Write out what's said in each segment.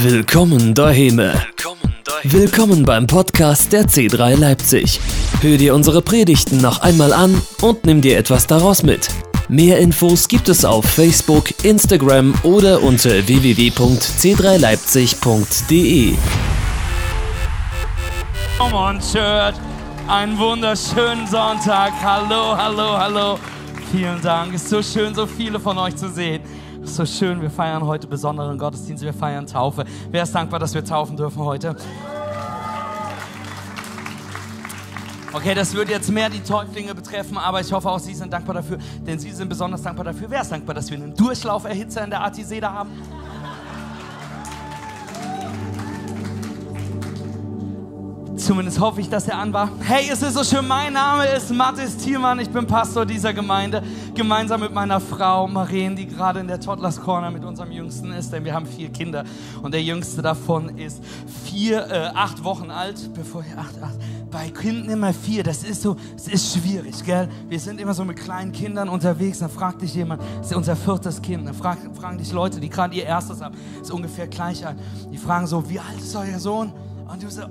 Willkommen daheim. Willkommen beim Podcast der C3 Leipzig. Hör dir unsere Predigten noch einmal an und nimm dir etwas daraus mit. Mehr Infos gibt es auf Facebook, Instagram oder unter www.c3leipzig.de. Come on, Church. Einen wunderschönen Sonntag. Hallo, hallo, hallo. Vielen Dank. Es ist so schön, so viele von euch zu sehen. So schön. Wir feiern heute besonderen Gottesdienst. Wir feiern Taufe. Wer ist dankbar, dass wir taufen dürfen heute? Okay, das würde jetzt mehr die Täuflinge betreffen, aber ich hoffe auch, Sie sind dankbar dafür, denn Sie sind besonders dankbar dafür. Wer ist dankbar, dass wir einen Durchlauferhitzer in der Artiseda haben? Zumindest hoffe ich, dass er an war. Hey, es ist so schön. Mein Name ist Mathis Thielmann. Ich bin Pastor dieser Gemeinde. Gemeinsam mit meiner Frau Maren, die gerade in der Toddlers Corner mit unserem Jüngsten ist. Denn wir haben vier Kinder. Und der Jüngste davon ist vier, äh, acht Wochen alt. Bevor, acht, acht. Bei Kindern immer vier. Das ist so, es ist schwierig, gell? Wir sind immer so mit kleinen Kindern unterwegs. Dann fragt dich jemand, ist unser viertes Kind. Dann fragen, fragen dich Leute, die gerade ihr erstes haben. Ist ungefähr gleich alt. Die fragen so, wie alt ist euer Sohn? Und du so,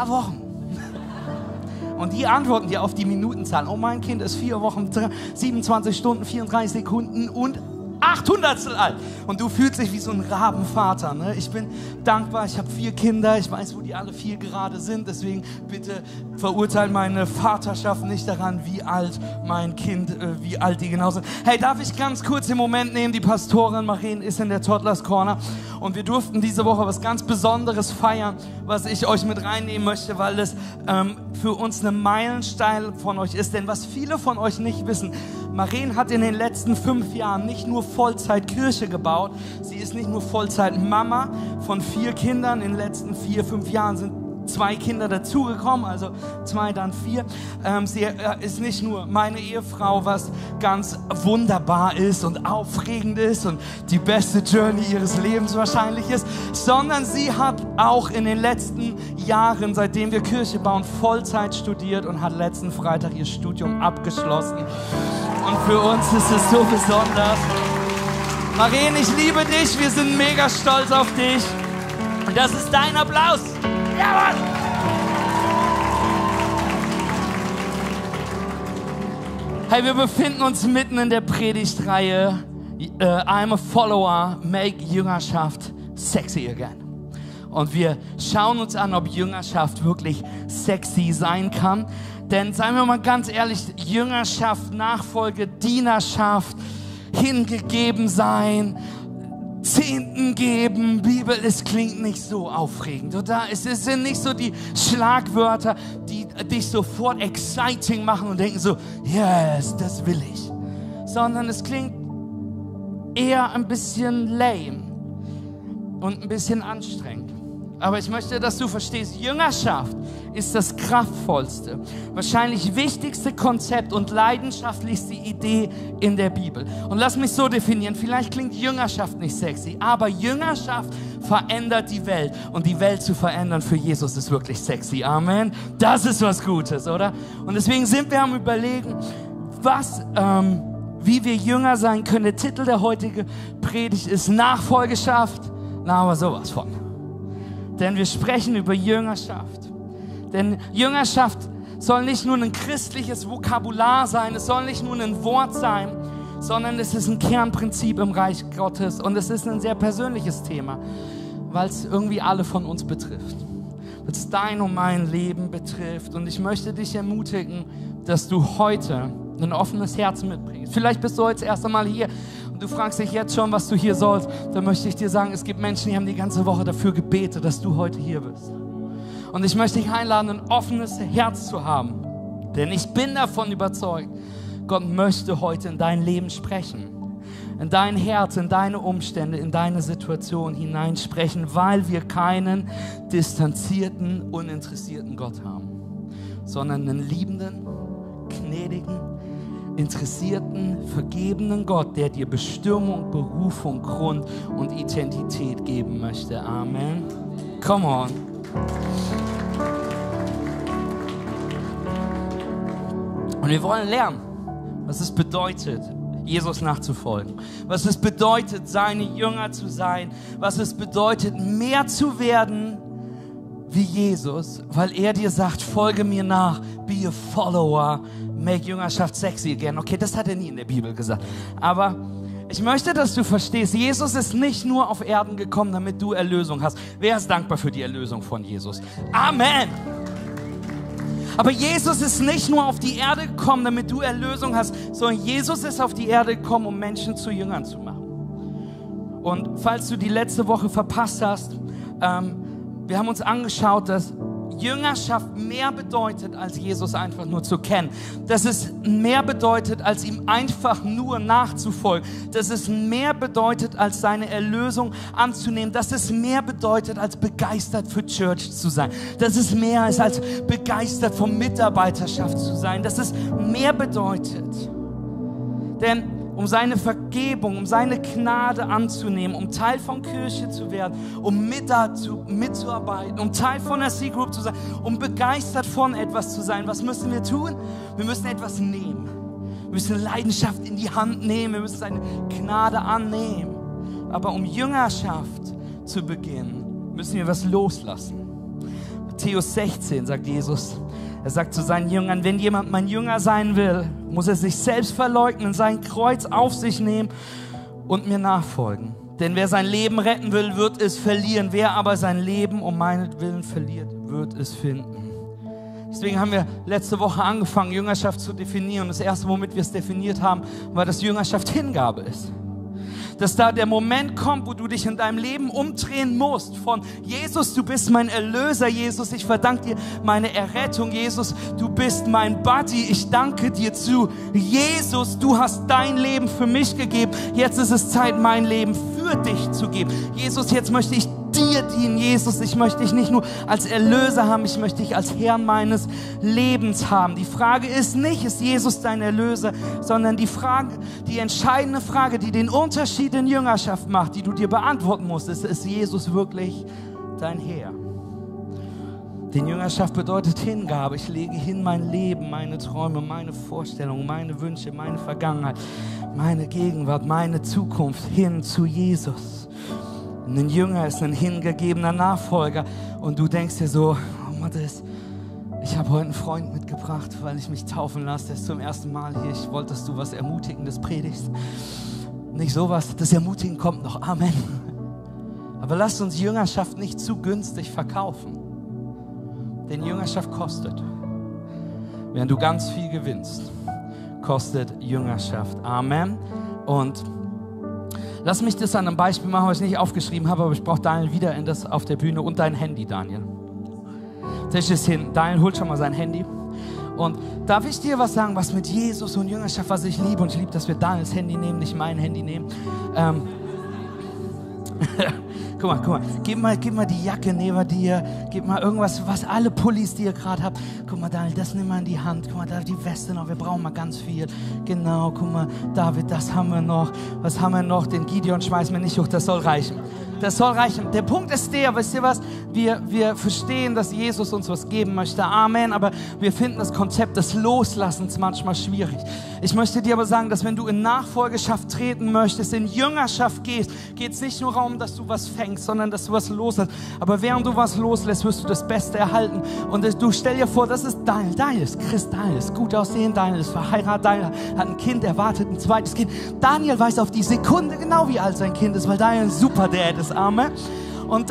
paar Wochen. Und die antworten dir auf die Minutenzahl. Oh, mein Kind ist vier Wochen, 27 Stunden, 34 Sekunden und 800 alt. Und du fühlst dich wie so ein Rabenvater. Ne? Ich bin dankbar, ich habe vier Kinder, ich weiß, wo die alle vier gerade sind. Deswegen bitte verurteilt meine Vaterschaft nicht daran, wie alt mein Kind, äh, wie alt die genau sind. Hey, darf ich ganz kurz den Moment nehmen? Die Pastorin Marien ist in der Toddlers Corner und wir durften diese Woche was ganz Besonderes feiern, was ich euch mit reinnehmen möchte, weil es ähm, für uns eine Meilenstein von euch ist. Denn was viele von euch nicht wissen, Marien hat in den letzten fünf Jahren nicht nur Vollzeit Kirche gebaut, sie ist nicht nur Vollzeit Mama von vier Kindern. In den letzten vier, fünf Jahren sind zwei Kinder dazugekommen, also zwei, dann vier. Ähm, sie äh, ist nicht nur meine Ehefrau, was ganz wunderbar ist und aufregend ist und die beste Journey ihres Lebens wahrscheinlich ist, sondern sie hat auch in den letzten Jahren, seitdem wir Kirche bauen, Vollzeit studiert und hat letzten Freitag ihr Studium abgeschlossen. Und für uns ist es so besonders. Marien, ich liebe dich. Wir sind mega stolz auf dich. Das ist dein Applaus. Jawohl! Hey, wir befinden uns mitten in der Predigtreihe äh, I'm a Follower, Make Jüngerschaft Sexy Again. Und wir schauen uns an, ob Jüngerschaft wirklich sexy sein kann. Denn seien wir mal ganz ehrlich, Jüngerschaft, Nachfolge, Dienerschaft, hingegeben sein, Zehnten geben, Bibel, es klingt nicht so aufregend, oder? Es sind nicht so die Schlagwörter, die dich sofort exciting machen und denken so, yes, das will ich. Sondern es klingt eher ein bisschen lame und ein bisschen anstrengend. Aber ich möchte, dass du verstehst, Jüngerschaft ist das kraftvollste, wahrscheinlich wichtigste Konzept und leidenschaftlichste Idee in der Bibel. Und lass mich so definieren, vielleicht klingt Jüngerschaft nicht sexy, aber Jüngerschaft verändert die Welt. Und die Welt zu verändern für Jesus ist wirklich sexy. Amen. Das ist was Gutes, oder? Und deswegen sind wir am Überlegen, was... Ähm, wie wir Jünger sein können. Der Titel der heutigen Predigt ist Nachfolgeschaft. Na, aber sowas von. Denn wir sprechen über Jüngerschaft. Denn Jüngerschaft soll nicht nur ein christliches Vokabular sein, es soll nicht nur ein Wort sein, sondern es ist ein Kernprinzip im Reich Gottes und es ist ein sehr persönliches Thema, weil es irgendwie alle von uns betrifft. Weil es dein und mein Leben betrifft. Und ich möchte dich ermutigen, dass du heute ein offenes Herz mitbringst. Vielleicht bist du heute das erste Mal hier und du fragst dich jetzt schon, was du hier sollst. Dann möchte ich dir sagen, es gibt Menschen, die haben die ganze Woche dafür gebetet, dass du heute hier bist. Und ich möchte dich einladen, ein offenes Herz zu haben. Denn ich bin davon überzeugt, Gott möchte heute in dein Leben sprechen. In dein Herz, in deine Umstände, in deine Situation hineinsprechen, weil wir keinen distanzierten, uninteressierten Gott haben, sondern einen liebenden, gnädigen, interessierten, vergebenen Gott, der dir Bestimmung, Berufung, Grund und Identität geben möchte. Amen. Come on. wir wollen lernen, was es bedeutet, Jesus nachzufolgen. Was es bedeutet, seine Jünger zu sein. Was es bedeutet, mehr zu werden wie Jesus, weil er dir sagt, folge mir nach, be a follower, make Jüngerschaft sexy again. Okay, das hat er nie in der Bibel gesagt. Aber ich möchte, dass du verstehst, Jesus ist nicht nur auf Erden gekommen, damit du Erlösung hast. Wer ist dankbar für die Erlösung von Jesus? Amen. Aber Jesus ist nicht nur auf die Erde gekommen, damit du Erlösung hast, sondern Jesus ist auf die Erde gekommen, um Menschen zu Jüngern zu machen. Und falls du die letzte Woche verpasst hast, ähm, wir haben uns angeschaut, dass Jüngerschaft mehr bedeutet, als Jesus einfach nur zu kennen. Dass es mehr bedeutet, als ihm einfach nur nachzufolgen. Dass es mehr bedeutet, als seine Erlösung anzunehmen. Dass es mehr bedeutet, als begeistert für Church zu sein. Dass es mehr ist, als begeistert von Mitarbeiterschaft zu sein. Dass es mehr bedeutet. Denn um seine Vergebung, um seine Gnade anzunehmen, um Teil von Kirche zu werden, um mit dazu, mitzuarbeiten, um Teil von der C-Group zu sein, um begeistert von etwas zu sein. Was müssen wir tun? Wir müssen etwas nehmen. Wir müssen Leidenschaft in die Hand nehmen. Wir müssen seine Gnade annehmen. Aber um Jüngerschaft zu beginnen, müssen wir was loslassen. Matthäus 16 sagt Jesus, er sagt zu seinen Jüngern, wenn jemand mein Jünger sein will, muss er sich selbst verleugnen, sein Kreuz auf sich nehmen und mir nachfolgen. Denn wer sein Leben retten will, wird es verlieren. Wer aber sein Leben um meinetwillen verliert, wird es finden. Deswegen haben wir letzte Woche angefangen, Jüngerschaft zu definieren. Das erste, womit wir es definiert haben, war, dass Jüngerschaft Hingabe ist dass da der Moment kommt, wo du dich in deinem Leben umdrehen musst von Jesus, du bist mein Erlöser, Jesus, ich verdanke dir meine Errettung, Jesus, du bist mein Buddy, ich danke dir zu, Jesus, du hast dein Leben für mich gegeben, jetzt ist es Zeit, mein Leben für dich zu geben. Jesus, jetzt möchte ich dir dienen, Jesus. Ich möchte dich nicht nur als Erlöser haben, ich möchte dich als Herrn meines Lebens haben. Die Frage ist nicht, ist Jesus dein Erlöser, sondern die Frage, die entscheidende Frage, die den Unterschied in Jüngerschaft macht, die du dir beantworten musst, ist, ist Jesus wirklich dein Herr? Denn Jüngerschaft bedeutet Hingabe. Ich lege hin mein Leben, meine Träume, meine Vorstellungen, meine Wünsche, meine Vergangenheit, meine Gegenwart, meine Zukunft hin zu Jesus. Ein Jünger ist ein hingegebener Nachfolger. Und du denkst dir so, oh Matthias, ich habe heute einen Freund mitgebracht, weil ich mich taufen lasse. Der ist zum ersten Mal hier. Ich wollte, dass du was Ermutigendes predigst. Nicht sowas, das Ermutigen kommt noch. Amen. Aber lasst uns Jüngerschaft nicht zu günstig verkaufen. Denn Jüngerschaft kostet. Während du ganz viel gewinnst, kostet Jüngerschaft. Amen. Und Lass mich das an einem Beispiel machen, was ich nicht aufgeschrieben habe, aber ich brauche Daniel wieder in das auf der Bühne und dein Handy, Daniel. Tisch ist hin. Daniel holt schon mal sein Handy. Und darf ich dir was sagen, was mit Jesus und Jüngerschaft, was ich liebe? Und ich liebe, dass wir Daniels Handy nehmen, nicht mein Handy nehmen. Ähm, guck mal, guck mal, gib mal, gib mal die Jacke neben dir, gib mal irgendwas, was alle Pullis, die ihr gerade habt. Guck mal, Daniel, das nimm mal in die Hand. Guck mal, da die Weste noch, wir brauchen mal ganz viel. Genau, guck mal, David, das haben wir noch. Was haben wir noch? Den Gideon schmeißen wir nicht hoch, das soll reichen. Das soll reichen. Der Punkt ist der, wisst ihr was? Wir, wir verstehen, dass Jesus uns was geben möchte. Amen. Aber wir finden das Konzept des Loslassens manchmal schwierig. Ich möchte dir aber sagen, dass wenn du in Nachfolgeschaft treten möchtest, in Jüngerschaft gehst, geht es nicht nur darum, dass du was fängst, sondern dass du was loslässt. Aber während du was loslässt, wirst du das Beste erhalten. Und du stell dir vor, das ist Daniel. Daniel ist Christ, Daniel ist gut aussehen, Daniel ist verheiratet, Daniel hat ein Kind, erwartet ein zweites Kind. Daniel weiß auf die Sekunde genau, wie alt sein Kind ist, weil Daniel ein super Dad ist. Amen. Und,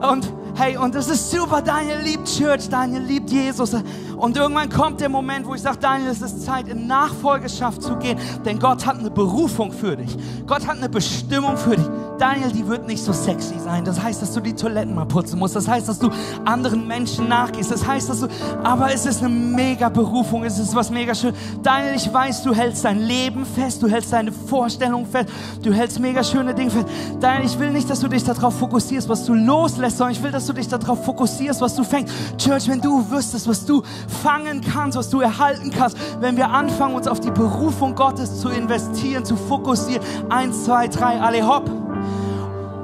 und hey, und das ist super. Daniel liebt Church, Daniel liebt Jesus. Und irgendwann kommt der Moment, wo ich sage, Daniel, es ist Zeit, in Nachfolgeschaft zu gehen. Denn Gott hat eine Berufung für dich. Gott hat eine Bestimmung für dich. Daniel, die wird nicht so sexy sein. Das heißt, dass du die Toiletten mal putzen musst. Das heißt, dass du anderen Menschen nachgehst. Das heißt, dass du, aber es ist eine mega Berufung. Es ist was mega schön. Daniel, ich weiß, du hältst dein Leben fest. Du hältst deine Vorstellung fest. Du hältst mega schöne Dinge fest. Daniel, ich will nicht, dass du dich darauf fokussierst, was du loslässt, sondern ich will, dass du dich darauf fokussierst, was du fängst. Church, wenn du wüsstest, was du fangen kannst, was du erhalten kannst, wenn wir anfangen, uns auf die Berufung Gottes zu investieren, zu fokussieren. Eins, zwei, drei, alle hopp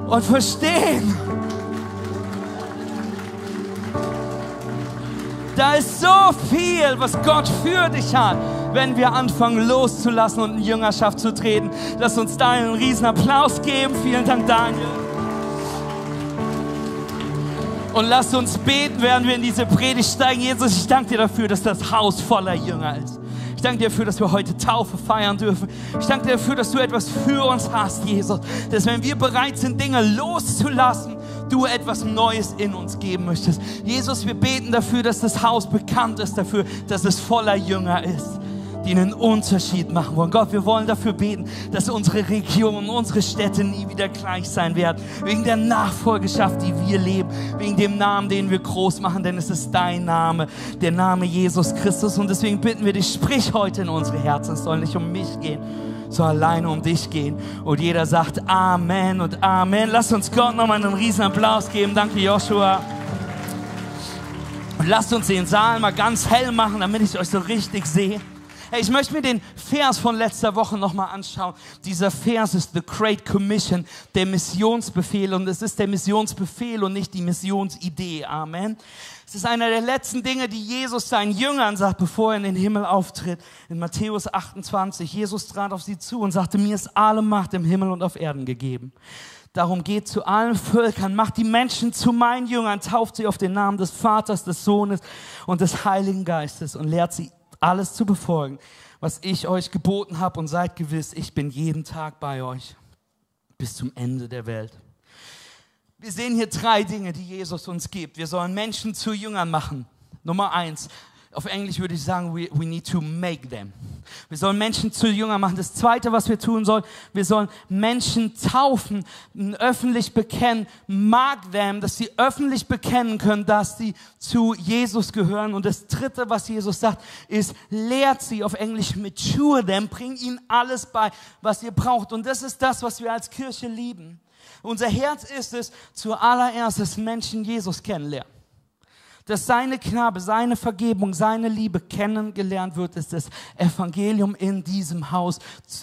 und verstehen, Da ist so viel, was Gott für dich hat, wenn wir anfangen loszulassen und in Jüngerschaft zu treten. Lass uns da einen riesen Applaus geben. Vielen Dank, Daniel. Und lass uns beten, während wir in diese Predigt steigen. Jesus, ich danke dir dafür, dass das Haus voller Jünger ist. Ich danke dir dafür, dass wir heute Taufe feiern dürfen. Ich danke dir dafür, dass du etwas für uns hast, Jesus. Dass wenn wir bereit sind, Dinge loszulassen, du etwas Neues in uns geben möchtest. Jesus, wir beten dafür, dass das Haus bekannt ist dafür, dass es voller Jünger ist die einen Unterschied machen wollen. Gott, wir wollen dafür beten, dass unsere Regionen, unsere Städte nie wieder gleich sein werden. Wegen der Nachfolgeschaft, die wir leben. Wegen dem Namen, den wir groß machen, denn es ist dein Name, der Name Jesus Christus. Und deswegen bitten wir dich, sprich heute in unsere Herzen. Es soll nicht um mich gehen, sondern alleine um dich gehen. Und jeder sagt Amen und Amen. Lass uns Gott nochmal einen riesen Applaus geben. Danke, Joshua. Und lasst uns den Saal mal ganz hell machen, damit ich euch so richtig sehe. Hey, ich möchte mir den Vers von letzter Woche nochmal anschauen. Dieser Vers ist The Great Commission, der Missionsbefehl. Und es ist der Missionsbefehl und nicht die Missionsidee. Amen. Es ist einer der letzten Dinge, die Jesus seinen Jüngern sagt, bevor er in den Himmel auftritt. In Matthäus 28. Jesus trat auf sie zu und sagte, mir ist alle Macht im Himmel und auf Erden gegeben. Darum geht zu allen Völkern, macht die Menschen zu meinen Jüngern, tauft sie auf den Namen des Vaters, des Sohnes und des Heiligen Geistes und lehrt sie alles zu befolgen, was ich euch geboten habe und seid gewiss, ich bin jeden Tag bei euch bis zum Ende der Welt. Wir sehen hier drei Dinge, die Jesus uns gibt. Wir sollen Menschen zu Jüngern machen. Nummer eins, auf Englisch würde ich sagen, we, we need to make them. Wir sollen Menschen zu Jünger machen. Das Zweite, was wir tun sollen, wir sollen Menschen taufen, öffentlich bekennen, mark them, dass sie öffentlich bekennen können, dass sie zu Jesus gehören. Und das Dritte, was Jesus sagt, ist, lehrt sie auf Englisch mature them, bring ihnen alles bei, was ihr braucht. Und das ist das, was wir als Kirche lieben. Unser Herz ist es, zuallererst, dass Menschen Jesus kennenlernen dass seine Knabe, seine Vergebung, seine Liebe kennengelernt wird, dass das Evangelium in diesem Haus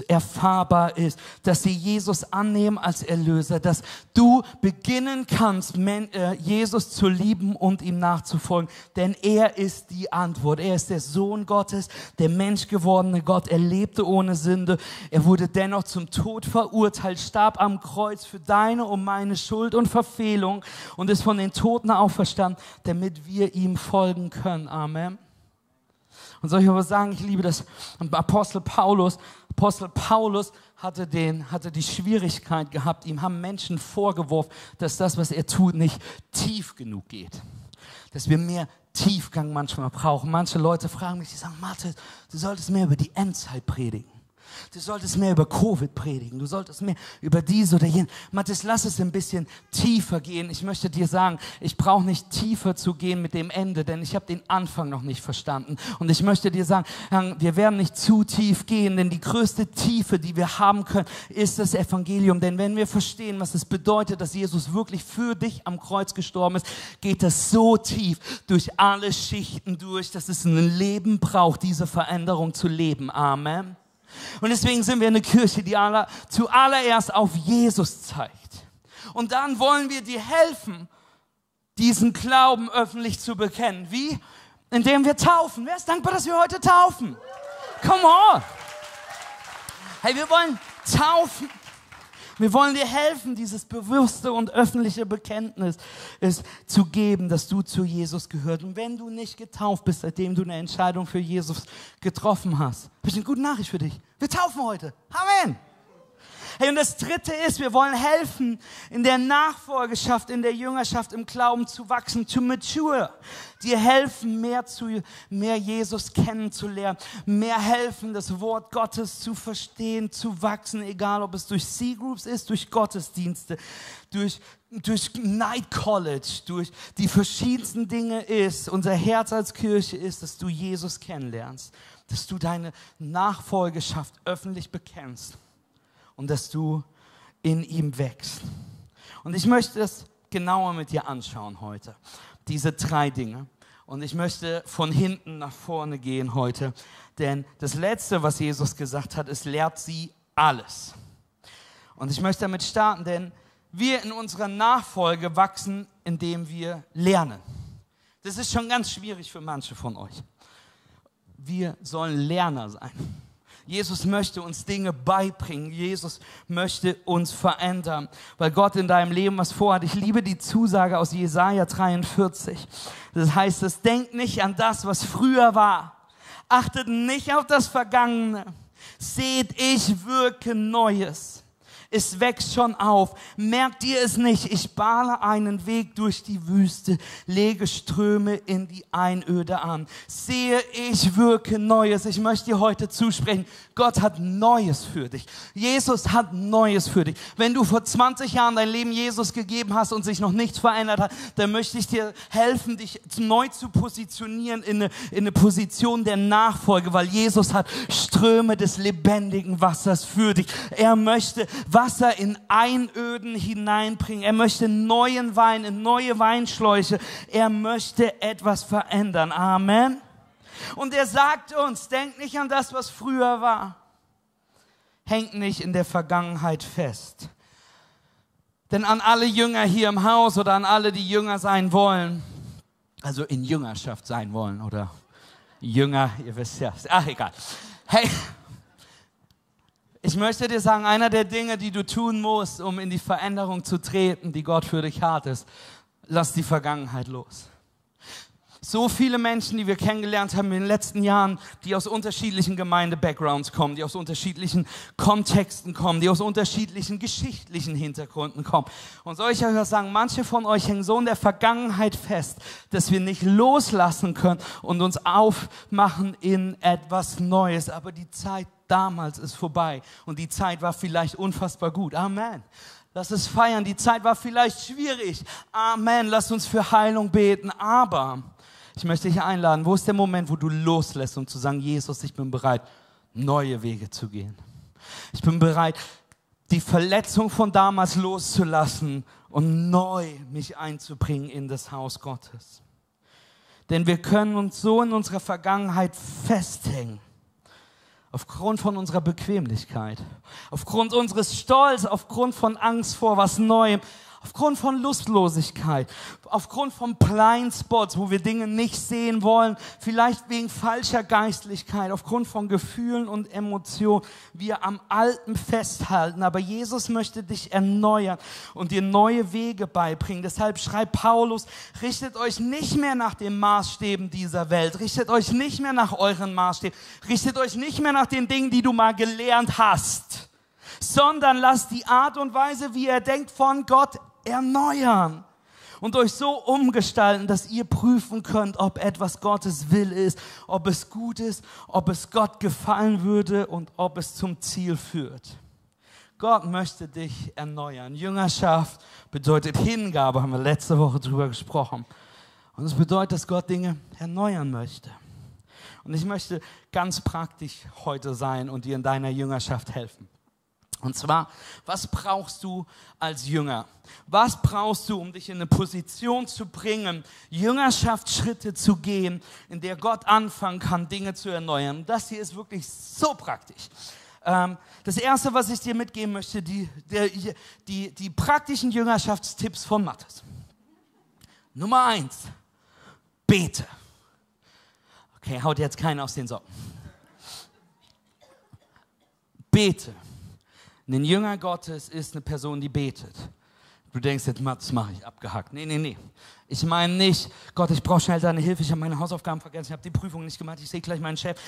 erfahrbar ist, dass sie Jesus annehmen als Erlöser, dass du beginnen kannst, äh, Jesus zu lieben und ihm nachzufolgen, denn er ist die Antwort. Er ist der Sohn Gottes, der menschgewordene Gott. Er lebte ohne Sünde. Er wurde dennoch zum Tod verurteilt, starb am Kreuz für deine und meine Schuld und Verfehlung und ist von den Toten auferstanden, damit wir ihm folgen können. Amen. Und soll ich aber sagen, ich liebe das Apostel Paulus. Apostel Paulus hatte, den, hatte die Schwierigkeit gehabt, ihm haben Menschen vorgeworfen, dass das, was er tut, nicht tief genug geht. Dass wir mehr Tiefgang manchmal brauchen. Manche Leute fragen mich, die sagen, Mathe, du solltest mehr über die Endzeit predigen. Du solltest mehr über Covid predigen. Du solltest mehr über dies oder jenes. Matthias, lass es ein bisschen tiefer gehen. Ich möchte dir sagen, ich brauche nicht tiefer zu gehen mit dem Ende, denn ich habe den Anfang noch nicht verstanden. Und ich möchte dir sagen, wir werden nicht zu tief gehen, denn die größte Tiefe, die wir haben können, ist das Evangelium. Denn wenn wir verstehen, was es bedeutet, dass Jesus wirklich für dich am Kreuz gestorben ist, geht das so tief durch alle Schichten durch, dass es ein Leben braucht, diese Veränderung zu leben. Amen. Und deswegen sind wir eine Kirche, die aller, zuallererst auf Jesus zeigt. Und dann wollen wir dir helfen, diesen Glauben öffentlich zu bekennen. Wie? Indem wir taufen. Wer ist dankbar, dass wir heute taufen? Come on! Hey, wir wollen taufen. Wir wollen dir helfen, dieses bewusste und öffentliche Bekenntnis ist, zu geben, dass du zu Jesus gehört. Und wenn du nicht getauft bist, seitdem du eine Entscheidung für Jesus getroffen hast, habe ich eine gute Nachricht für dich. Wir taufen heute. Amen. Hey, und das dritte ist, wir wollen helfen, in der Nachfolgeschaft, in der Jüngerschaft, im Glauben zu wachsen, to mature. Dir helfen, mehr zu, mehr Jesus kennenzulernen, mehr helfen, das Wort Gottes zu verstehen, zu wachsen, egal ob es durch C-Groups ist, durch Gottesdienste, durch, durch Night College, durch die verschiedensten Dinge ist. Unser Herz als Kirche ist, dass du Jesus kennenlernst, dass du deine Nachfolgeschaft öffentlich bekennst und dass du in ihm wächst. Und ich möchte es genauer mit dir anschauen heute, diese drei Dinge. Und ich möchte von hinten nach vorne gehen heute, denn das Letzte, was Jesus gesagt hat, ist, lehrt sie alles. Und ich möchte damit starten, denn wir in unserer Nachfolge wachsen, indem wir lernen. Das ist schon ganz schwierig für manche von euch. Wir sollen Lerner sein. Jesus möchte uns Dinge beibringen. Jesus möchte uns verändern, weil Gott in deinem Leben was vorhat. Ich liebe die Zusage aus Jesaja 43. Das heißt, es denkt nicht an das, was früher war. Achtet nicht auf das Vergangene. Seht, ich wirke Neues es wächst schon auf. Merkt ihr es nicht? Ich bahne einen Weg durch die Wüste, lege Ströme in die Einöde an. Sehe, ich wirke Neues. Ich möchte dir heute zusprechen, Gott hat Neues für dich. Jesus hat Neues für dich. Wenn du vor 20 Jahren dein Leben Jesus gegeben hast und sich noch nichts verändert hat, dann möchte ich dir helfen, dich neu zu positionieren in eine, in eine Position der Nachfolge, weil Jesus hat Ströme des lebendigen Wassers für dich. Er möchte Wasser in Einöden hineinbringen. Er möchte neuen Wein in neue Weinschläuche. Er möchte etwas verändern. Amen. Und er sagt uns, denkt nicht an das, was früher war. Hängt nicht in der Vergangenheit fest. Denn an alle Jünger hier im Haus oder an alle, die Jünger sein wollen, also in Jüngerschaft sein wollen oder Jünger, ihr wisst ja, ach egal. Hey, ich möchte dir sagen, einer der Dinge, die du tun musst, um in die Veränderung zu treten, die Gott für dich hat, ist, lass die Vergangenheit los. So viele Menschen, die wir kennengelernt haben in den letzten Jahren, die aus unterschiedlichen Gemeinde-Backgrounds kommen, die aus unterschiedlichen Kontexten kommen, die aus unterschiedlichen geschichtlichen Hintergründen kommen. Und ich euch sagen, manche von euch hängen so in der Vergangenheit fest, dass wir nicht loslassen können und uns aufmachen in etwas Neues. Aber die Zeit damals ist vorbei und die Zeit war vielleicht unfassbar gut. Amen. Lass es feiern. Die Zeit war vielleicht schwierig. Amen. Lass uns für Heilung beten. Aber ich möchte dich einladen, wo ist der Moment, wo du loslässt, um zu sagen, Jesus, ich bin bereit, neue Wege zu gehen. Ich bin bereit, die Verletzung von damals loszulassen und neu mich einzubringen in das Haus Gottes. Denn wir können uns so in unserer Vergangenheit festhängen. Aufgrund von unserer Bequemlichkeit, aufgrund unseres Stolz, aufgrund von Angst vor was Neuem, aufgrund von Lustlosigkeit, aufgrund von Blindspots, wo wir Dinge nicht sehen wollen, vielleicht wegen falscher Geistlichkeit, aufgrund von Gefühlen und Emotionen, wir am Alten festhalten. Aber Jesus möchte dich erneuern und dir neue Wege beibringen. Deshalb schreibt Paulus, richtet euch nicht mehr nach den Maßstäben dieser Welt, richtet euch nicht mehr nach euren Maßstäben, richtet euch nicht mehr nach den Dingen, die du mal gelernt hast sondern lasst die Art und Weise, wie er denkt, von Gott erneuern und euch so umgestalten, dass ihr prüfen könnt, ob etwas Gottes Will ist, ob es gut ist, ob es Gott gefallen würde und ob es zum Ziel führt. Gott möchte dich erneuern. Jüngerschaft bedeutet Hingabe, haben wir letzte Woche drüber gesprochen. Und es bedeutet, dass Gott Dinge erneuern möchte. Und ich möchte ganz praktisch heute sein und dir in deiner Jüngerschaft helfen. Und zwar, was brauchst du als Jünger? Was brauchst du, um dich in eine Position zu bringen, Jüngerschaftsschritte zu gehen, in der Gott anfangen kann, Dinge zu erneuern? Das hier ist wirklich so praktisch. Ähm, das Erste, was ich dir mitgeben möchte, die, die, die, die praktischen Jüngerschaftstipps von Mattes. Nummer eins, bete. Okay, haut jetzt keiner aus den Socken. Bete. Ein Jünger Gottes ist eine Person, die betet. Du denkst jetzt, das mache ich abgehackt. Nee, nee, nee. Ich meine nicht, Gott, ich brauche schnell deine Hilfe, ich habe meine Hausaufgaben vergessen, ich habe die Prüfung nicht gemacht, ich sehe gleich meinen Chef.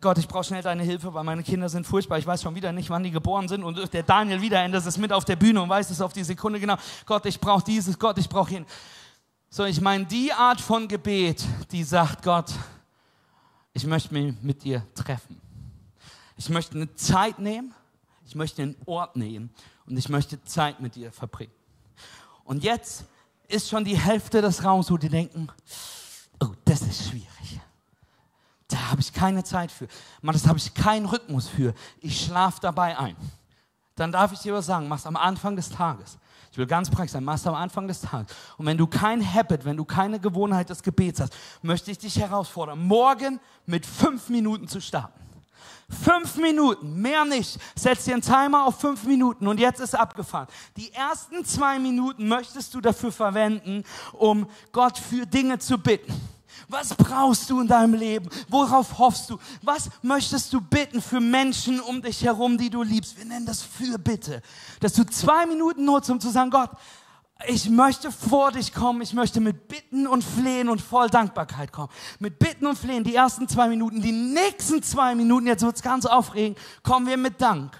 Gott, ich brauche schnell deine Hilfe, weil meine Kinder sind furchtbar. Ich weiß schon wieder nicht, wann die geboren sind. Und der Daniel wieder endet es mit auf der Bühne und weiß es auf die Sekunde genau. Gott, ich brauche dieses, Gott, ich brauche hin. So, ich meine die Art von Gebet, die sagt, Gott, ich möchte mich mit dir treffen. Ich möchte eine Zeit nehmen ich möchte einen Ort nehmen und ich möchte Zeit mit dir verbringen. Und jetzt ist schon die Hälfte des Raums, wo die denken, oh, das ist schwierig. Da habe ich keine Zeit für. Man, das habe ich keinen Rhythmus für. Ich schlafe dabei ein. Dann darf ich dir was sagen, mach's am Anfang des Tages. Ich will ganz praktisch sein, mach's am Anfang des Tages. Und wenn du kein Habit, wenn du keine Gewohnheit des Gebets hast, möchte ich dich herausfordern, morgen mit fünf Minuten zu starten. Fünf Minuten, mehr nicht. Setz dir einen Timer auf fünf Minuten und jetzt ist abgefahren. Die ersten zwei Minuten möchtest du dafür verwenden, um Gott für Dinge zu bitten. Was brauchst du in deinem Leben? Worauf hoffst du? Was möchtest du bitten für Menschen um dich herum, die du liebst? Wir nennen das Fürbitte. Dass du zwei Minuten nutzt, um zu sagen, Gott, ich möchte vor dich kommen, ich möchte mit Bitten und Flehen und voll Dankbarkeit kommen. Mit Bitten und Flehen, die ersten zwei Minuten, die nächsten zwei Minuten, jetzt wird's ganz aufregend, kommen wir mit Dank.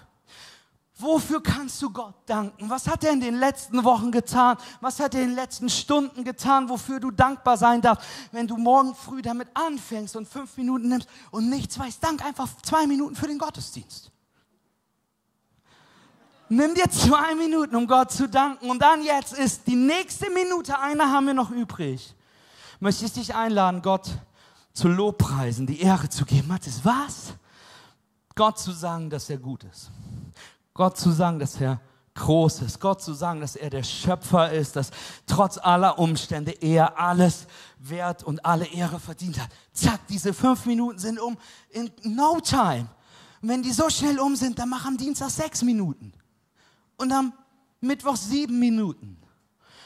Wofür kannst du Gott danken? Was hat er in den letzten Wochen getan? Was hat er in den letzten Stunden getan, wofür du dankbar sein darfst? Wenn du morgen früh damit anfängst und fünf Minuten nimmst und nichts weißt, dank einfach zwei Minuten für den Gottesdienst. Nimm dir zwei Minuten, um Gott zu danken. Und dann jetzt ist die nächste Minute, eine haben wir noch übrig. Möchte ich dich einladen, Gott zu lobpreisen, die Ehre zu geben. Matthias, was? Gott zu sagen, dass er gut ist. Gott zu sagen, dass er groß ist. Gott zu sagen, dass er der Schöpfer ist, dass trotz aller Umstände er alles wert und alle Ehre verdient hat. Zack, diese fünf Minuten sind um in no time. Und wenn die so schnell um sind, dann mach am Dienstag sechs Minuten und am Mittwoch sieben Minuten.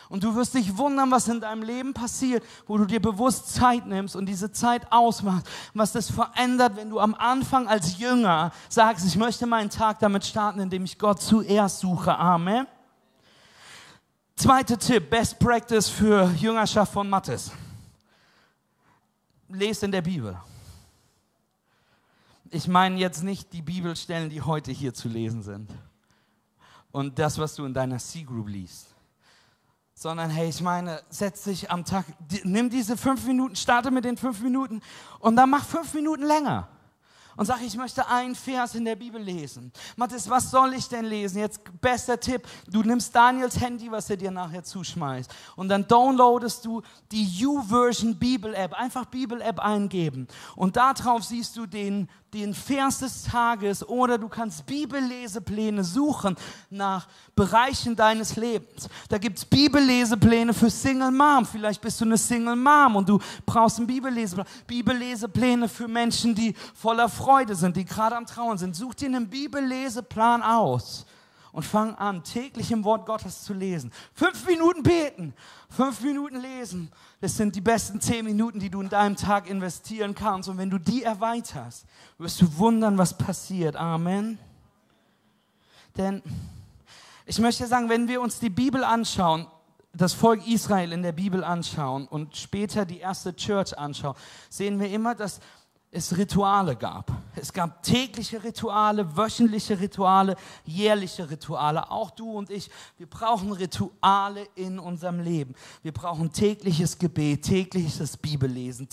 Und du wirst dich wundern, was in deinem Leben passiert, wo du dir bewusst Zeit nimmst und diese Zeit ausmachst, was das verändert, wenn du am Anfang als Jünger sagst, ich möchte meinen Tag damit starten, indem ich Gott zuerst suche. Amen. Zweiter Tipp, Best Practice für Jüngerschaft von Mattes. Lest in der Bibel. Ich meine jetzt nicht die Bibelstellen, die heute hier zu lesen sind und das, was du in deiner C-Group liest. Sondern, hey, ich meine, setz dich am Tag, nimm diese fünf Minuten, starte mit den fünf Minuten und dann mach fünf Minuten länger und sage, ich möchte einen Vers in der Bibel lesen. Matthias, was soll ich denn lesen? Jetzt bester Tipp, du nimmst Daniels Handy, was er dir nachher zuschmeißt und dann downloadest du die U-Version Bibel-App, einfach Bibel-App eingeben und darauf siehst du den, den Vers des Tages oder du kannst Bibellesepläne suchen nach Bereichen deines Lebens. Da gibt's Bibellesepläne für Single Mom. Vielleicht bist du eine Single Mom und du brauchst einen Bibelleseplan. Bibellesepläne für Menschen, die voller Freude sind, die gerade am Trauen sind. Such dir einen Bibelleseplan aus und fang an, täglich im Wort Gottes zu lesen. Fünf Minuten beten, fünf Minuten lesen. Das sind die besten zehn Minuten, die du in deinem Tag investieren kannst. Und wenn du die erweiterst, wirst du wundern, was passiert. Amen. Denn ich möchte sagen, wenn wir uns die Bibel anschauen, das Volk Israel in der Bibel anschauen und später die erste Church anschauen, sehen wir immer, dass es Rituale gab. Es gab tägliche Rituale, wöchentliche Rituale, jährliche Rituale. Auch du und ich, wir brauchen Rituale in unserem Leben. Wir brauchen tägliches Gebet, tägliches Bibellesen,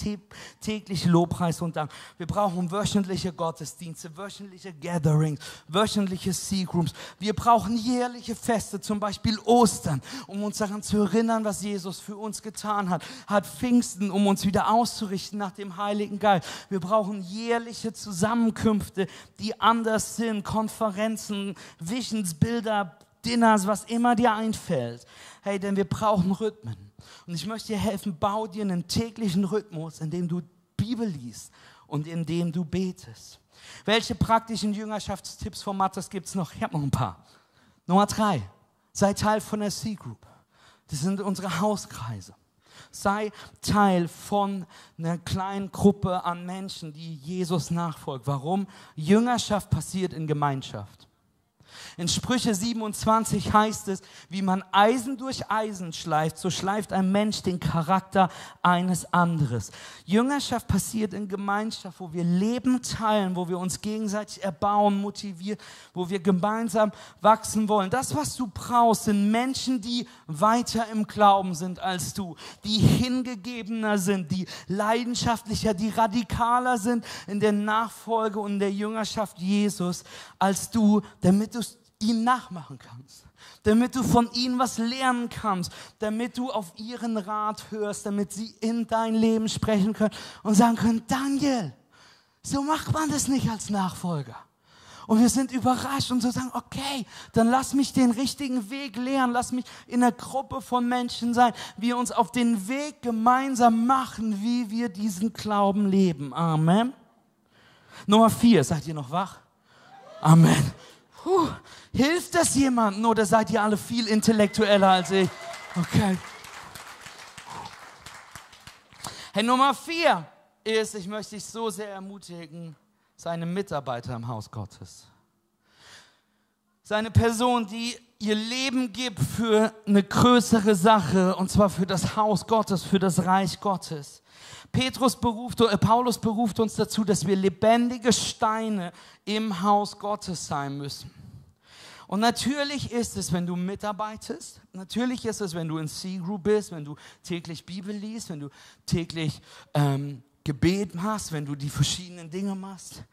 täglich Lobpreis und Dank. Wir brauchen wöchentliche Gottesdienste, wöchentliche Gatherings, wöchentliche Seagrooms. Wir brauchen jährliche Feste, zum Beispiel Ostern, um uns daran zu erinnern, was Jesus für uns getan hat. Hat Pfingsten, um uns wieder auszurichten nach dem Heiligen Geist. Wir brauchen jährliche Zusammenkünfte, die anders sind, Konferenzen, Visions, Bilder, Dinners, was immer dir einfällt. Hey, denn wir brauchen Rhythmen. Und ich möchte dir helfen, bau dir einen täglichen Rhythmus, in dem du Bibel liest und in dem du betest. Welche praktischen Jüngerschaftstipps von Matthias gibt es noch? Ich habe noch ein paar. Nummer drei, sei Teil von der C-Group. Das sind unsere Hauskreise. Sei Teil von einer kleinen Gruppe an Menschen, die Jesus nachfolgt. Warum? Jüngerschaft passiert in Gemeinschaft. In Sprüche 27 heißt es, wie man Eisen durch Eisen schleift, so schleift ein Mensch den Charakter eines anderes. Jüngerschaft passiert in Gemeinschaft, wo wir Leben teilen, wo wir uns gegenseitig erbauen, motivieren, wo wir gemeinsam wachsen wollen. Das, was du brauchst, sind Menschen, die weiter im Glauben sind als du, die hingegebener sind, die leidenschaftlicher, die radikaler sind in der Nachfolge und der Jüngerschaft Jesus als du, damit du ihnen nachmachen kannst, damit du von ihnen was lernen kannst, damit du auf ihren Rat hörst, damit sie in dein Leben sprechen können und sagen können, Daniel, so macht man das nicht als Nachfolger. Und wir sind überrascht und so sagen, okay, dann lass mich den richtigen Weg lernen, lass mich in einer Gruppe von Menschen sein, wir uns auf den Weg gemeinsam machen, wie wir diesen Glauben leben. Amen. Nummer vier, seid ihr noch wach? Amen. Puh. Hilft das jemandem oder seid ihr alle viel intellektueller als ich? Okay. Hey, Nummer vier ist, ich möchte dich so sehr ermutigen, seine Mitarbeiter im Haus Gottes. Seine Person, die ihr Leben gibt für eine größere Sache, und zwar für das Haus Gottes, für das Reich Gottes. Petrus beruft, äh, Paulus beruft uns dazu, dass wir lebendige Steine im Haus Gottes sein müssen. Und natürlich ist es, wenn du mitarbeitest, natürlich ist es, wenn du in C-Group bist, wenn du täglich Bibel liest, wenn du täglich ähm, Gebet machst, wenn du die verschiedenen Dinge machst,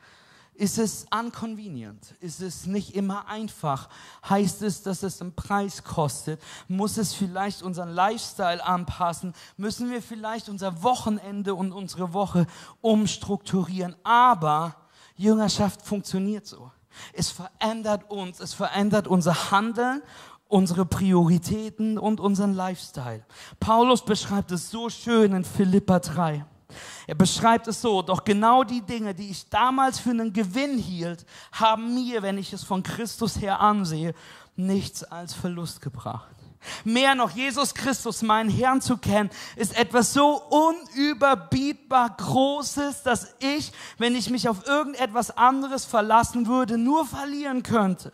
ist es unconvenient, ist es nicht immer einfach, heißt es, dass es einen Preis kostet, muss es vielleicht unseren Lifestyle anpassen, müssen wir vielleicht unser Wochenende und unsere Woche umstrukturieren, aber Jüngerschaft funktioniert so. Es verändert uns, es verändert unser Handeln, unsere Prioritäten und unseren Lifestyle. Paulus beschreibt es so schön in Philippa 3. Er beschreibt es so, doch genau die Dinge, die ich damals für einen Gewinn hielt, haben mir, wenn ich es von Christus her ansehe, nichts als Verlust gebracht. Mehr noch, Jesus Christus, meinen Herrn zu kennen, ist etwas so unüberbietbar Großes, dass ich, wenn ich mich auf irgendetwas anderes verlassen würde, nur verlieren könnte.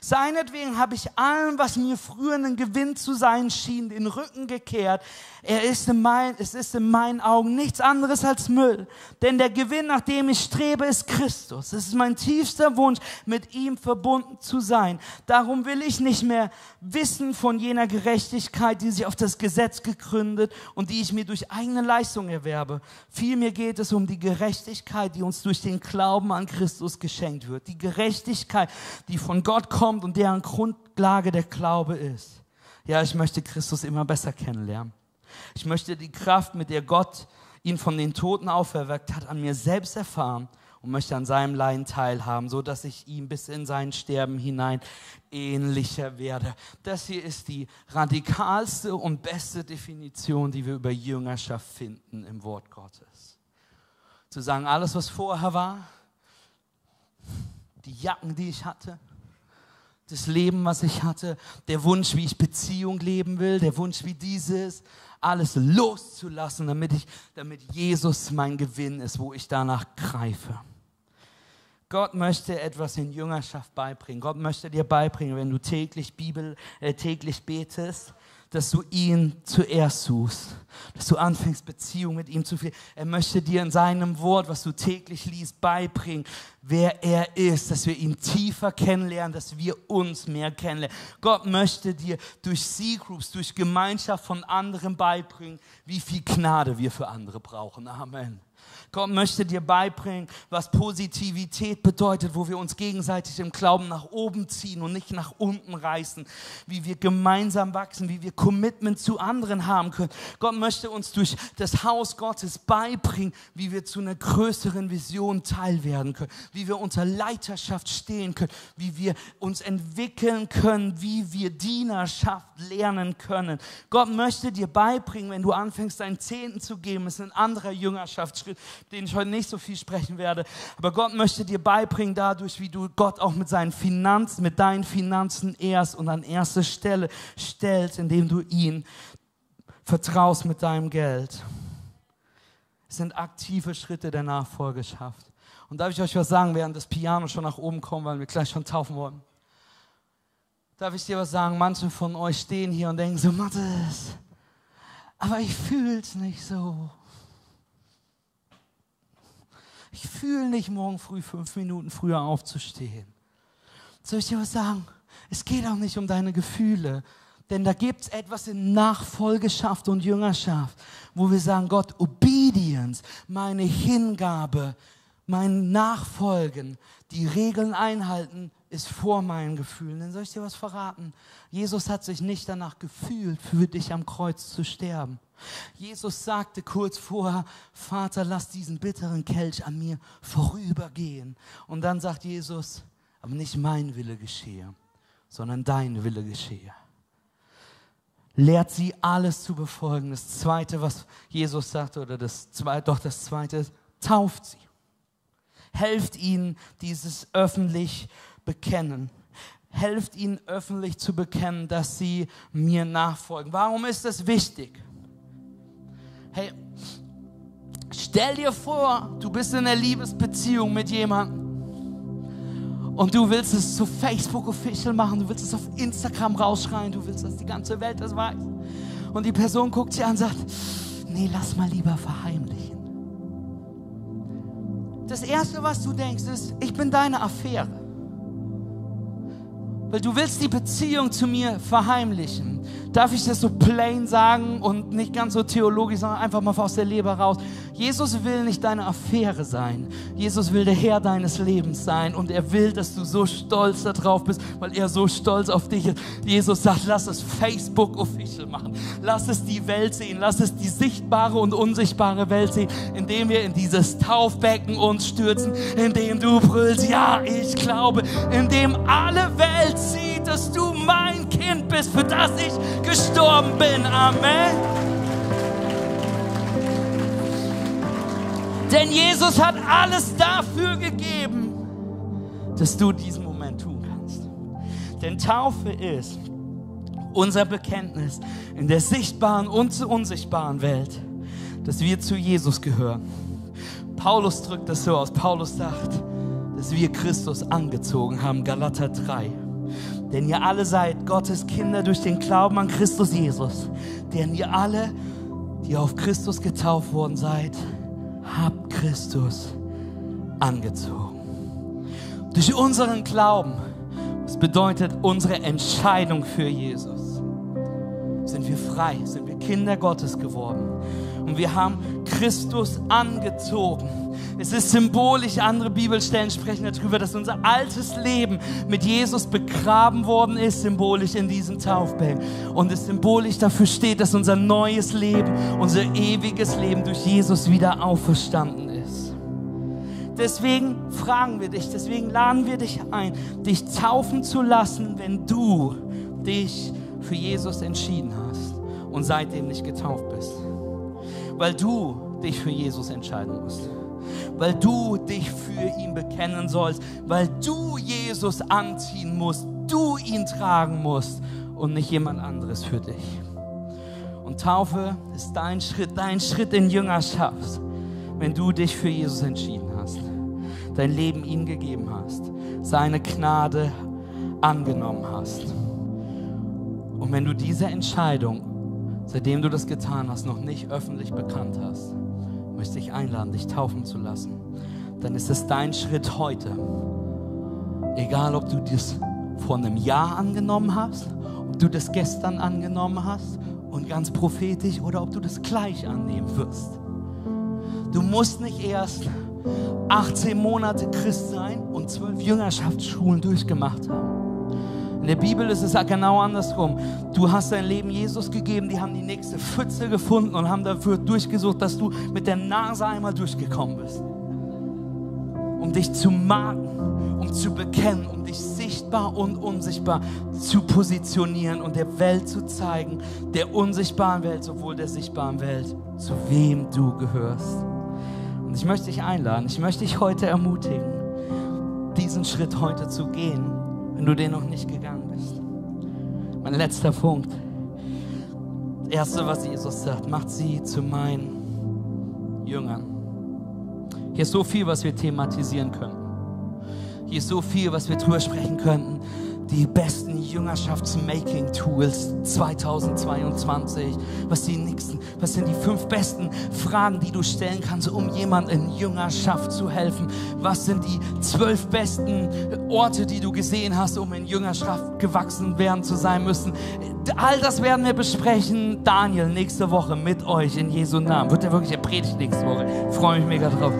Seinetwegen habe ich allem, was mir früher ein Gewinn zu sein schien, den Rücken gekehrt. Er ist in mein, es ist in meinen Augen nichts anderes als Müll. Denn der Gewinn, nach dem ich strebe, ist Christus. Es ist mein tiefster Wunsch, mit ihm verbunden zu sein. Darum will ich nicht mehr wissen von jener Gerechtigkeit, die sich auf das Gesetz gegründet und die ich mir durch eigene Leistung erwerbe. Vielmehr geht es um die Gerechtigkeit, die uns durch den Glauben an Christus geschenkt wird. Die Gerechtigkeit, die von Gott kommt und deren Grundlage der Glaube ist. Ja, ich möchte Christus immer besser kennenlernen. Ich möchte die Kraft, mit der Gott ihn von den Toten auferweckt hat, an mir selbst erfahren und möchte an seinem Leiden teilhaben, so dass ich ihm bis in sein Sterben hinein ähnlicher werde. Das hier ist die radikalste und beste Definition, die wir über Jüngerschaft finden im Wort Gottes. Zu sagen, alles, was vorher war, die Jacken, die ich hatte, das Leben, was ich hatte, der Wunsch, wie ich Beziehung leben will, der Wunsch, wie dieses, alles loszulassen, damit ich, damit Jesus mein Gewinn ist, wo ich danach greife. Gott möchte etwas in Jüngerschaft beibringen. Gott möchte dir beibringen, wenn du täglich Bibel, äh, täglich betest, dass du ihn zuerst suchst, dass du anfängst, Beziehung mit ihm zu führen. Er möchte dir in seinem Wort, was du täglich liest, beibringen, wer er ist, dass wir ihn tiefer kennenlernen, dass wir uns mehr kennenlernen. Gott möchte dir durch C-Groups, durch Gemeinschaft von anderen beibringen, wie viel Gnade wir für andere brauchen. Amen. Gott möchte dir beibringen, was Positivität bedeutet, wo wir uns gegenseitig im Glauben nach oben ziehen und nicht nach unten reißen, wie wir gemeinsam wachsen, wie wir Commitment zu anderen haben können. Gott möchte uns durch das Haus Gottes beibringen, wie wir zu einer größeren Vision teil werden können, wie wir unter Leiterschaft stehen können, wie wir uns entwickeln können, wie wir Dienerschaft lernen können. Gott möchte dir beibringen, wenn du anfängst, deinen Zehnten zu geben, ist ein anderer Jüngerschaftsschritt, den ich heute nicht so viel sprechen werde. Aber Gott möchte dir beibringen dadurch, wie du Gott auch mit seinen Finanzen, mit deinen Finanzen erst und an erste Stelle stellst, indem du ihn vertraust mit deinem Geld. Es sind aktive Schritte der Nachfolgeschaft. Und darf ich euch was sagen, während das Piano schon nach oben kommt, weil wir gleich schon taufen wollen? Darf ich dir was sagen? Manche von euch stehen hier und denken so, Mathis, aber ich fühle es nicht so. Ich fühle nicht, morgen früh fünf Minuten früher aufzustehen. Soll ich dir was sagen? Es geht auch nicht um deine Gefühle, denn da gibt es etwas in Nachfolgeschaft und Jüngerschaft, wo wir sagen, Gott, Obedience, meine Hingabe, mein Nachfolgen, die Regeln einhalten, ist vor meinen Gefühlen. Denn soll ich dir was verraten? Jesus hat sich nicht danach gefühlt, für dich am Kreuz zu sterben. Jesus sagte kurz vorher, Vater, lass diesen bitteren Kelch an mir vorübergehen. Und dann sagt Jesus, aber nicht mein Wille geschehe, sondern dein Wille geschehe. Lehrt sie alles zu befolgen. Das zweite, was Jesus sagte, oder das zweite, doch das zweite tauft sie. Helft ihnen dieses öffentlich bekennen. Helft ihnen öffentlich zu bekennen, dass sie mir nachfolgen. Warum ist das wichtig? Hey, stell dir vor, du bist in einer Liebesbeziehung mit jemandem und du willst es zu Facebook official machen, du willst es auf Instagram rausschreien, du willst, dass die ganze Welt das weiß. Und die Person guckt sich an und sagt, nee, lass mal lieber verheimlichen. Das Erste, was du denkst, ist, ich bin deine Affäre. Weil du willst die Beziehung zu mir verheimlichen. Darf ich das so plain sagen und nicht ganz so theologisch, sondern einfach mal aus der Leber raus. Jesus will nicht deine Affäre sein. Jesus will der Herr deines Lebens sein und er will, dass du so stolz darauf bist, weil er so stolz auf dich ist. Jesus sagt, lass es Facebook official machen. Lass es die Welt sehen. Lass es die sichtbare und unsichtbare Welt sehen, indem wir in dieses Taufbecken uns stürzen, indem du brüllst, ja, ich glaube, indem alle Welt sieht, dass du mein Kind bist, für das ich gestorben bin. Amen. Denn Jesus hat alles dafür gegeben, dass du diesen Moment tun kannst. Denn Taufe ist unser Bekenntnis in der sichtbaren und unsichtbaren Welt, dass wir zu Jesus gehören. Paulus drückt das so aus. Paulus sagt, dass wir Christus angezogen haben. Galater 3. Denn ihr alle seid Gottes Kinder durch den Glauben an Christus Jesus. Denn ihr alle, die auf Christus getauft worden seid, habt Christus angezogen. Durch unseren Glauben, das bedeutet unsere Entscheidung für Jesus, sind wir frei, sind wir Kinder Gottes geworden. Und wir haben Christus angezogen. Es ist symbolisch, andere Bibelstellen sprechen darüber, dass unser altes Leben mit Jesus begraben worden ist, symbolisch in diesem Taufbecken. Und es symbolisch dafür steht, dass unser neues Leben, unser ewiges Leben durch Jesus wieder auferstanden ist. Deswegen fragen wir dich, deswegen laden wir dich ein, dich taufen zu lassen, wenn du dich für Jesus entschieden hast und seitdem nicht getauft bist. Weil du dich für Jesus entscheiden musst weil du dich für ihn bekennen sollst, weil du Jesus anziehen musst, du ihn tragen musst und nicht jemand anderes für dich. Und Taufe ist dein Schritt, dein Schritt in Jüngerschaft, wenn du dich für Jesus entschieden hast, dein Leben ihm gegeben hast, seine Gnade angenommen hast. Und wenn du diese Entscheidung, seitdem du das getan hast, noch nicht öffentlich bekannt hast, möchte ich einladen, dich taufen zu lassen. Dann ist es dein Schritt heute. Egal, ob du das vor einem Jahr angenommen hast, ob du das gestern angenommen hast und ganz prophetisch oder ob du das gleich annehmen wirst. Du musst nicht erst 18 Monate Christ sein und zwölf Jüngerschaftsschulen durchgemacht haben. In der Bibel ist es genau andersrum. Du hast dein Leben Jesus gegeben, die haben die nächste Pfütze gefunden und haben dafür durchgesucht, dass du mit der Nase einmal durchgekommen bist. Um dich zu marken, um zu bekennen, um dich sichtbar und unsichtbar zu positionieren und der Welt zu zeigen, der unsichtbaren Welt, sowohl der sichtbaren Welt, zu wem du gehörst. Und ich möchte dich einladen, ich möchte dich heute ermutigen, diesen Schritt heute zu gehen wenn du den noch nicht gegangen bist. Mein letzter Punkt. Das Erste, was Jesus sagt, macht sie zu meinen Jüngern. Hier ist so viel, was wir thematisieren können. Hier ist so viel, was wir drüber sprechen könnten die besten Jüngerschafts-Making-Tools 2022? Was, die nächsten, was sind die fünf besten Fragen, die du stellen kannst, um jemandem in Jüngerschaft zu helfen? Was sind die zwölf besten Orte, die du gesehen hast, um in Jüngerschaft gewachsen werden zu sein müssen? All das werden wir besprechen, Daniel, nächste Woche mit euch in Jesu Namen. Wird er wirklich er predigt nächste Woche? Freue mich mega drauf.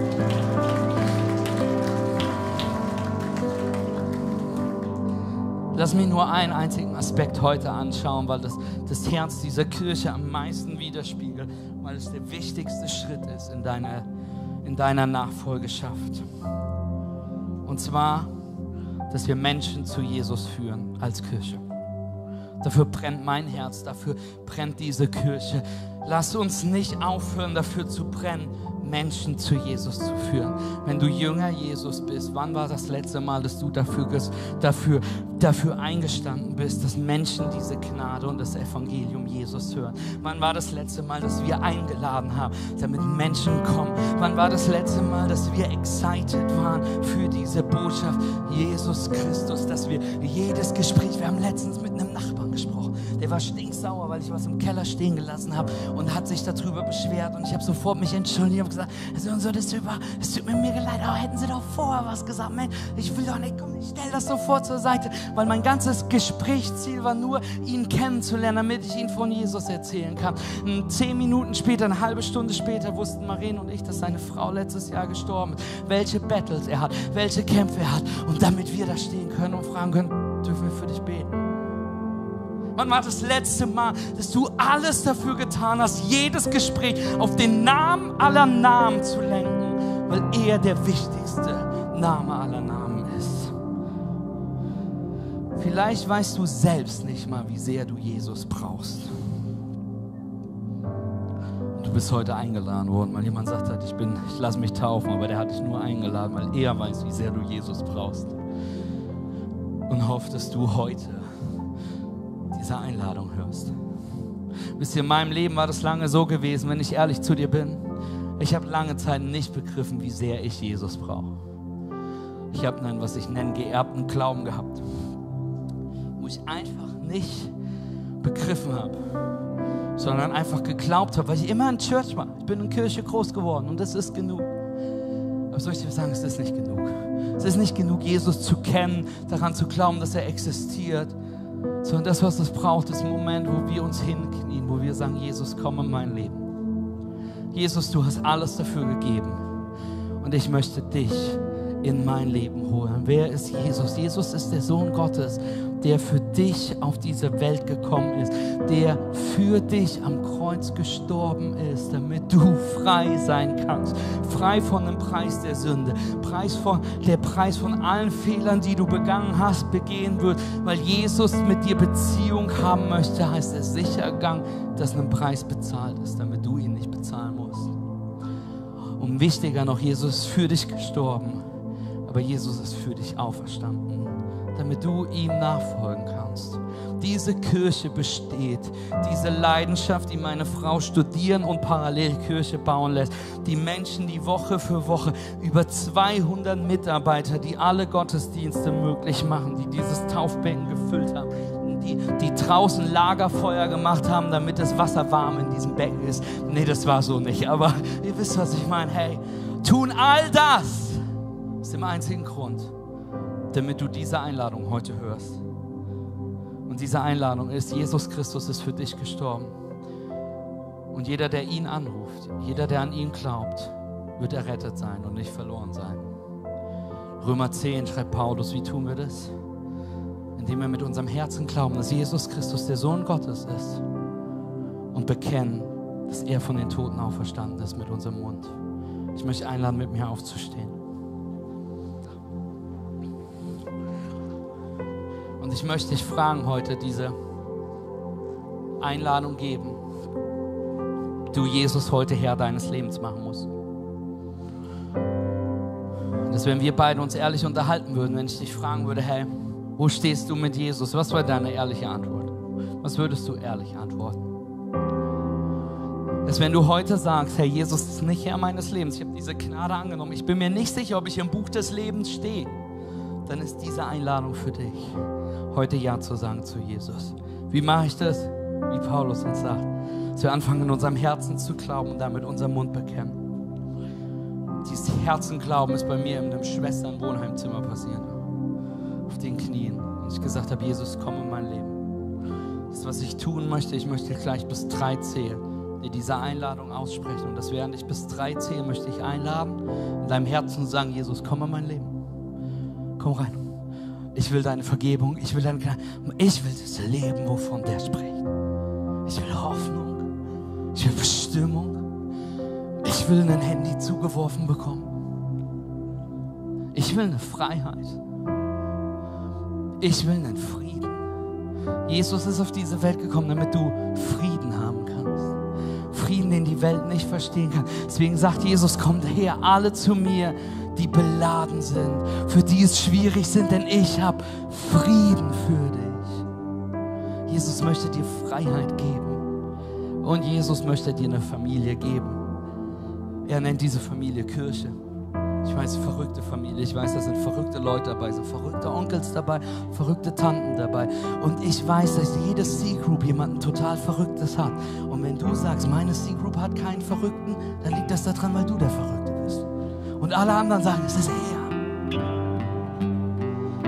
Lass mich nur einen einzigen Aspekt heute anschauen, weil das das Herz dieser Kirche am meisten widerspiegelt, weil es der wichtigste Schritt ist in deiner, in deiner Nachfolgeschaft. Und zwar, dass wir Menschen zu Jesus führen als Kirche. Dafür brennt mein Herz, dafür brennt diese Kirche. Lass uns nicht aufhören, dafür zu brennen, Menschen zu Jesus zu führen. Wenn du Jünger Jesus bist, wann war das letzte Mal, dass du dafür, dafür, dafür eingestanden bist, dass Menschen diese Gnade und das Evangelium Jesus hören? Wann war das letzte Mal, dass wir eingeladen haben, damit Menschen kommen? Wann war das letzte Mal, dass wir excited waren für diese Botschaft Jesus Christus, dass wir jedes Gespräch, wir haben letztens mit einem Nachbarn gesprochen, der war stinksauer, weil ich was im Keller stehen gelassen habe und hat sich darüber beschwert und ich habe sofort mich entschuldigt und gesagt, so, das, über, es tut mir mega leid, aber hätten Sie doch vorher was gesagt, Mensch, ich will doch nicht, komm, ich stell das sofort zur Seite, weil mein ganzes Gesprächsziel war nur, ihn kennenzulernen, damit ich ihn von Jesus erzählen kann. Zehn Minuten später, eine halbe Stunde später wussten Maren und ich, dass seine Frau letztes Jahr gestorben ist, welche Battles er hat, welche Kämpfe er hat und damit wir da stehen können und fragen können, dürfen wir für dich beten? Wann war das letzte Mal, dass du alles dafür getan hast, jedes Gespräch auf den Namen aller Namen zu lenken, weil er der wichtigste Name aller Namen ist? Vielleicht weißt du selbst nicht mal, wie sehr du Jesus brauchst. du bist heute eingeladen worden, weil jemand sagt hat, ich bin, ich lasse mich taufen, aber der hat dich nur eingeladen, weil er weiß, wie sehr du Jesus brauchst. Und hofft, dass du heute diese Einladung hörst. Wisst ihr, in meinem Leben war das lange so gewesen, wenn ich ehrlich zu dir bin. Ich habe lange Zeit nicht begriffen, wie sehr ich Jesus brauche. Ich habe einen, was ich nenne, geerbten Glauben gehabt, wo ich einfach nicht begriffen habe, sondern einfach geglaubt habe, weil ich immer in Church war. Ich bin in Kirche groß geworden und das ist genug. Aber soll ich dir sagen, es ist nicht genug. Es ist nicht genug, Jesus zu kennen, daran zu glauben, dass er existiert sondern das, was es braucht, ist ein Moment, wo wir uns hinknien, wo wir sagen, Jesus, komm in mein Leben. Jesus, du hast alles dafür gegeben und ich möchte dich in mein Leben holen. Wer ist Jesus? Jesus ist der Sohn Gottes der für dich auf diese Welt gekommen ist, der für dich am Kreuz gestorben ist, damit du frei sein kannst. Frei von dem Preis der Sünde, Preis von, der Preis von allen Fehlern, die du begangen hast, begehen wird, weil Jesus mit dir Beziehung haben möchte, heißt der Sichergang, dass ein Preis bezahlt ist, damit du ihn nicht bezahlen musst. Und wichtiger noch, Jesus ist für dich gestorben, aber Jesus ist für dich auferstanden damit du ihm nachfolgen kannst. Diese Kirche besteht, diese Leidenschaft, die meine Frau studieren und parallel Kirche bauen lässt. Die Menschen, die Woche für Woche über 200 Mitarbeiter, die alle Gottesdienste möglich machen, die dieses Taufbecken gefüllt haben, die, die draußen Lagerfeuer gemacht haben, damit das Wasser warm in diesem Becken ist. Nee, das war so nicht, aber ihr wisst, was ich meine. Hey, tun all das aus dem einzigen Grund, damit du diese Einladung heute hörst. Und diese Einladung ist, Jesus Christus ist für dich gestorben. Und jeder, der ihn anruft, jeder, der an ihn glaubt, wird errettet sein und nicht verloren sein. Römer 10 schreibt Paulus, wie tun wir das? Indem wir mit unserem Herzen glauben, dass Jesus Christus der Sohn Gottes ist und bekennen, dass er von den Toten auferstanden ist mit unserem Mund. Ich möchte einladen, mit mir aufzustehen. Ich möchte dich fragen heute, diese Einladung geben, du Jesus heute Herr deines Lebens machen musst. Dass wenn wir beide uns ehrlich unterhalten würden, wenn ich dich fragen würde, hey, wo stehst du mit Jesus? Was wäre deine ehrliche Antwort? Was würdest du ehrlich antworten? Dass wenn du heute sagst, Herr Jesus ist nicht Herr meines Lebens, ich habe diese Gnade angenommen, ich bin mir nicht sicher, ob ich im Buch des Lebens stehe, dann ist diese Einladung für dich heute Ja zu sagen zu Jesus. Wie mache ich das? Wie Paulus uns sagt. Dass wir anfangen, in unserem Herzen zu glauben und damit unserem Mund bekennen. Dieses Herzenglauben ist bei mir in einem Schwestern-Wohnheimzimmer passiert. Auf den Knien. Und ich gesagt habe, Jesus, komm in mein Leben. Das, was ich tun möchte, ich möchte gleich bis drei zählen dir diese Einladung aussprechen. Und das während ich bis drei zähle, möchte ich einladen, in deinem Herzen sagen, Jesus, komm in mein Leben. Komm rein. Ich will deine Vergebung. Ich will deine Ich will das Leben, wovon der spricht. Ich will Hoffnung. Ich will Bestimmung. Ich will ein Handy zugeworfen bekommen. Ich will eine Freiheit. Ich will einen Frieden. Jesus ist auf diese Welt gekommen, damit du Frieden haben kannst. Frieden, den die Welt nicht verstehen kann. Deswegen sagt Jesus, kommt her, alle zu mir, die beladen sind, für die es schwierig sind, denn ich habe Frieden für dich. Jesus möchte dir Freiheit geben und Jesus möchte dir eine Familie geben. Er nennt diese Familie Kirche. Ich weiß, verrückte Familie. Ich weiß, da sind verrückte Leute dabei, sind verrückte Onkels dabei, verrückte Tanten dabei. Und ich weiß, dass jede C-Group jemanden total Verrücktes hat. Und wenn du sagst, meine C-Group hat keinen Verrückten, dann liegt das daran, weil du der Verrückte bist. Und alle anderen sagen, es ist er.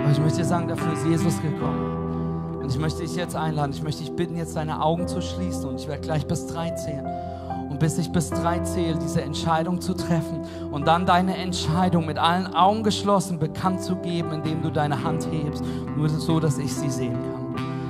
Aber ich möchte dir sagen, dafür ist Jesus gekommen. Und ich möchte dich jetzt einladen, ich möchte dich bitten, jetzt deine Augen zu schließen. Und ich werde gleich bis drei zählen und bis ich bis drei zähle, diese Entscheidung zu treffen und dann deine Entscheidung mit allen Augen geschlossen bekannt zu geben, indem du deine Hand hebst, nur so, dass ich sie sehen kann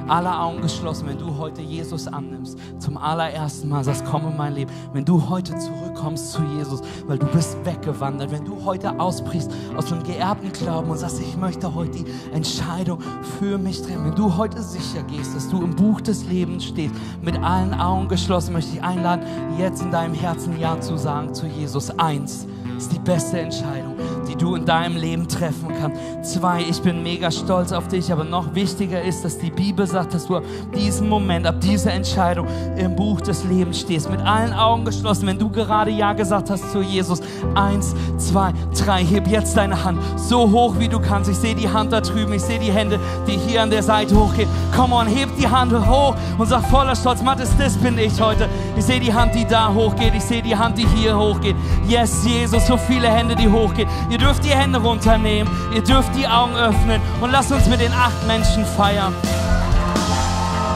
alle Augen geschlossen, wenn du heute Jesus annimmst, zum allerersten Mal sagst, komm in mein Leben, wenn du heute zurückkommst zu Jesus, weil du bist weggewandert, wenn du heute ausbrichst aus dem geerbten Glauben und sagst, ich möchte heute die Entscheidung für mich treffen, wenn du heute sicher gehst, dass du im Buch des Lebens stehst, mit allen Augen geschlossen, möchte ich einladen, jetzt in deinem Herzen Ja zu sagen zu Jesus. Eins ist die beste Entscheidung die du in deinem Leben treffen kannst. Zwei, ich bin mega stolz auf dich, aber noch wichtiger ist, dass die Bibel sagt, dass du ab diesem Moment, ab dieser Entscheidung im Buch des Lebens stehst. Mit allen Augen geschlossen, wenn du gerade Ja gesagt hast zu Jesus. Eins, zwei, drei, heb jetzt deine Hand so hoch wie du kannst. Ich sehe die Hand da drüben, ich sehe die Hände, die hier an der Seite hochgehen. Komm on, heb die Hand hoch und sag voller Stolz, Matthias, das bin ich heute. Ich sehe die Hand, die da hochgeht, ich sehe die Hand, die hier hochgeht. Yes, Jesus, so viele Hände, die hochgehen. Ihr dürft die Hände runternehmen, ihr dürft die Augen öffnen und lasst uns mit den acht Menschen feiern,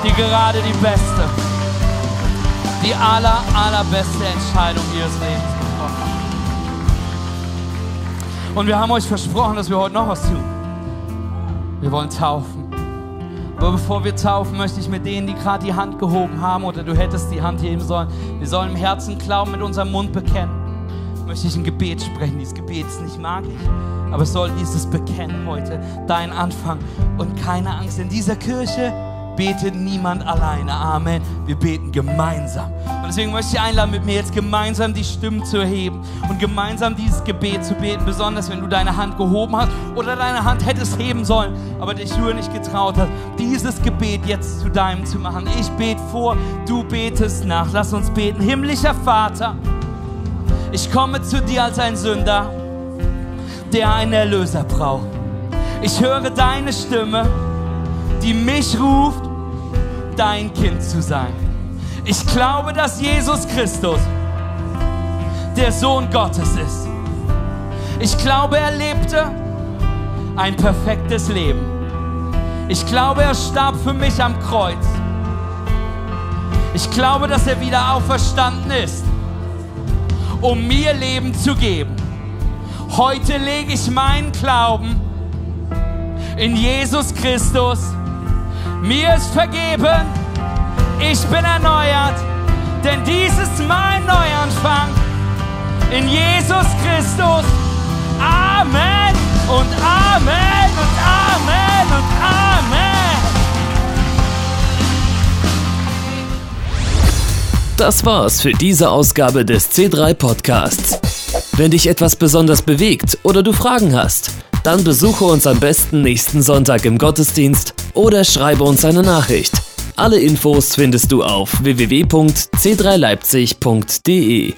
die gerade die beste, die aller, allerbeste Entscheidung ihres Lebens getroffen haben. Und wir haben euch versprochen, dass wir heute noch was tun. Wir wollen taufen. Aber bevor wir taufen, möchte ich mit denen, die gerade die Hand gehoben haben, oder du hättest die Hand heben sollen, wir sollen im Herzen Glauben mit unserem Mund bekennen möchte ich ein Gebet sprechen. Dieses Gebet ist nicht magisch, aber es soll dieses Bekennen heute dein Anfang. Und keine Angst, in dieser Kirche betet niemand alleine. Amen. Wir beten gemeinsam. Und deswegen möchte ich einladen, mit mir jetzt gemeinsam die Stimmen zu erheben und gemeinsam dieses Gebet zu beten. Besonders wenn du deine Hand gehoben hast oder deine Hand hättest heben sollen, aber dich nur nicht getraut hast, dieses Gebet jetzt zu deinem zu machen. Ich bete vor, du betest nach. Lass uns beten. Himmlischer Vater. Ich komme zu dir als ein Sünder, der einen Erlöser braucht. Ich höre deine Stimme, die mich ruft, dein Kind zu sein. Ich glaube, dass Jesus Christus der Sohn Gottes ist. Ich glaube, er lebte ein perfektes Leben. Ich glaube, er starb für mich am Kreuz. Ich glaube, dass er wieder auferstanden ist um mir Leben zu geben. Heute lege ich meinen Glauben in Jesus Christus. Mir ist vergeben, ich bin erneuert, denn dies ist mein Neuanfang. In Jesus Christus. Amen und Amen und Amen und Amen. Das war's für diese Ausgabe des C3 Podcasts. Wenn dich etwas besonders bewegt oder du Fragen hast, dann besuche uns am besten nächsten Sonntag im Gottesdienst oder schreibe uns eine Nachricht. Alle Infos findest du auf www.c3leipzig.de.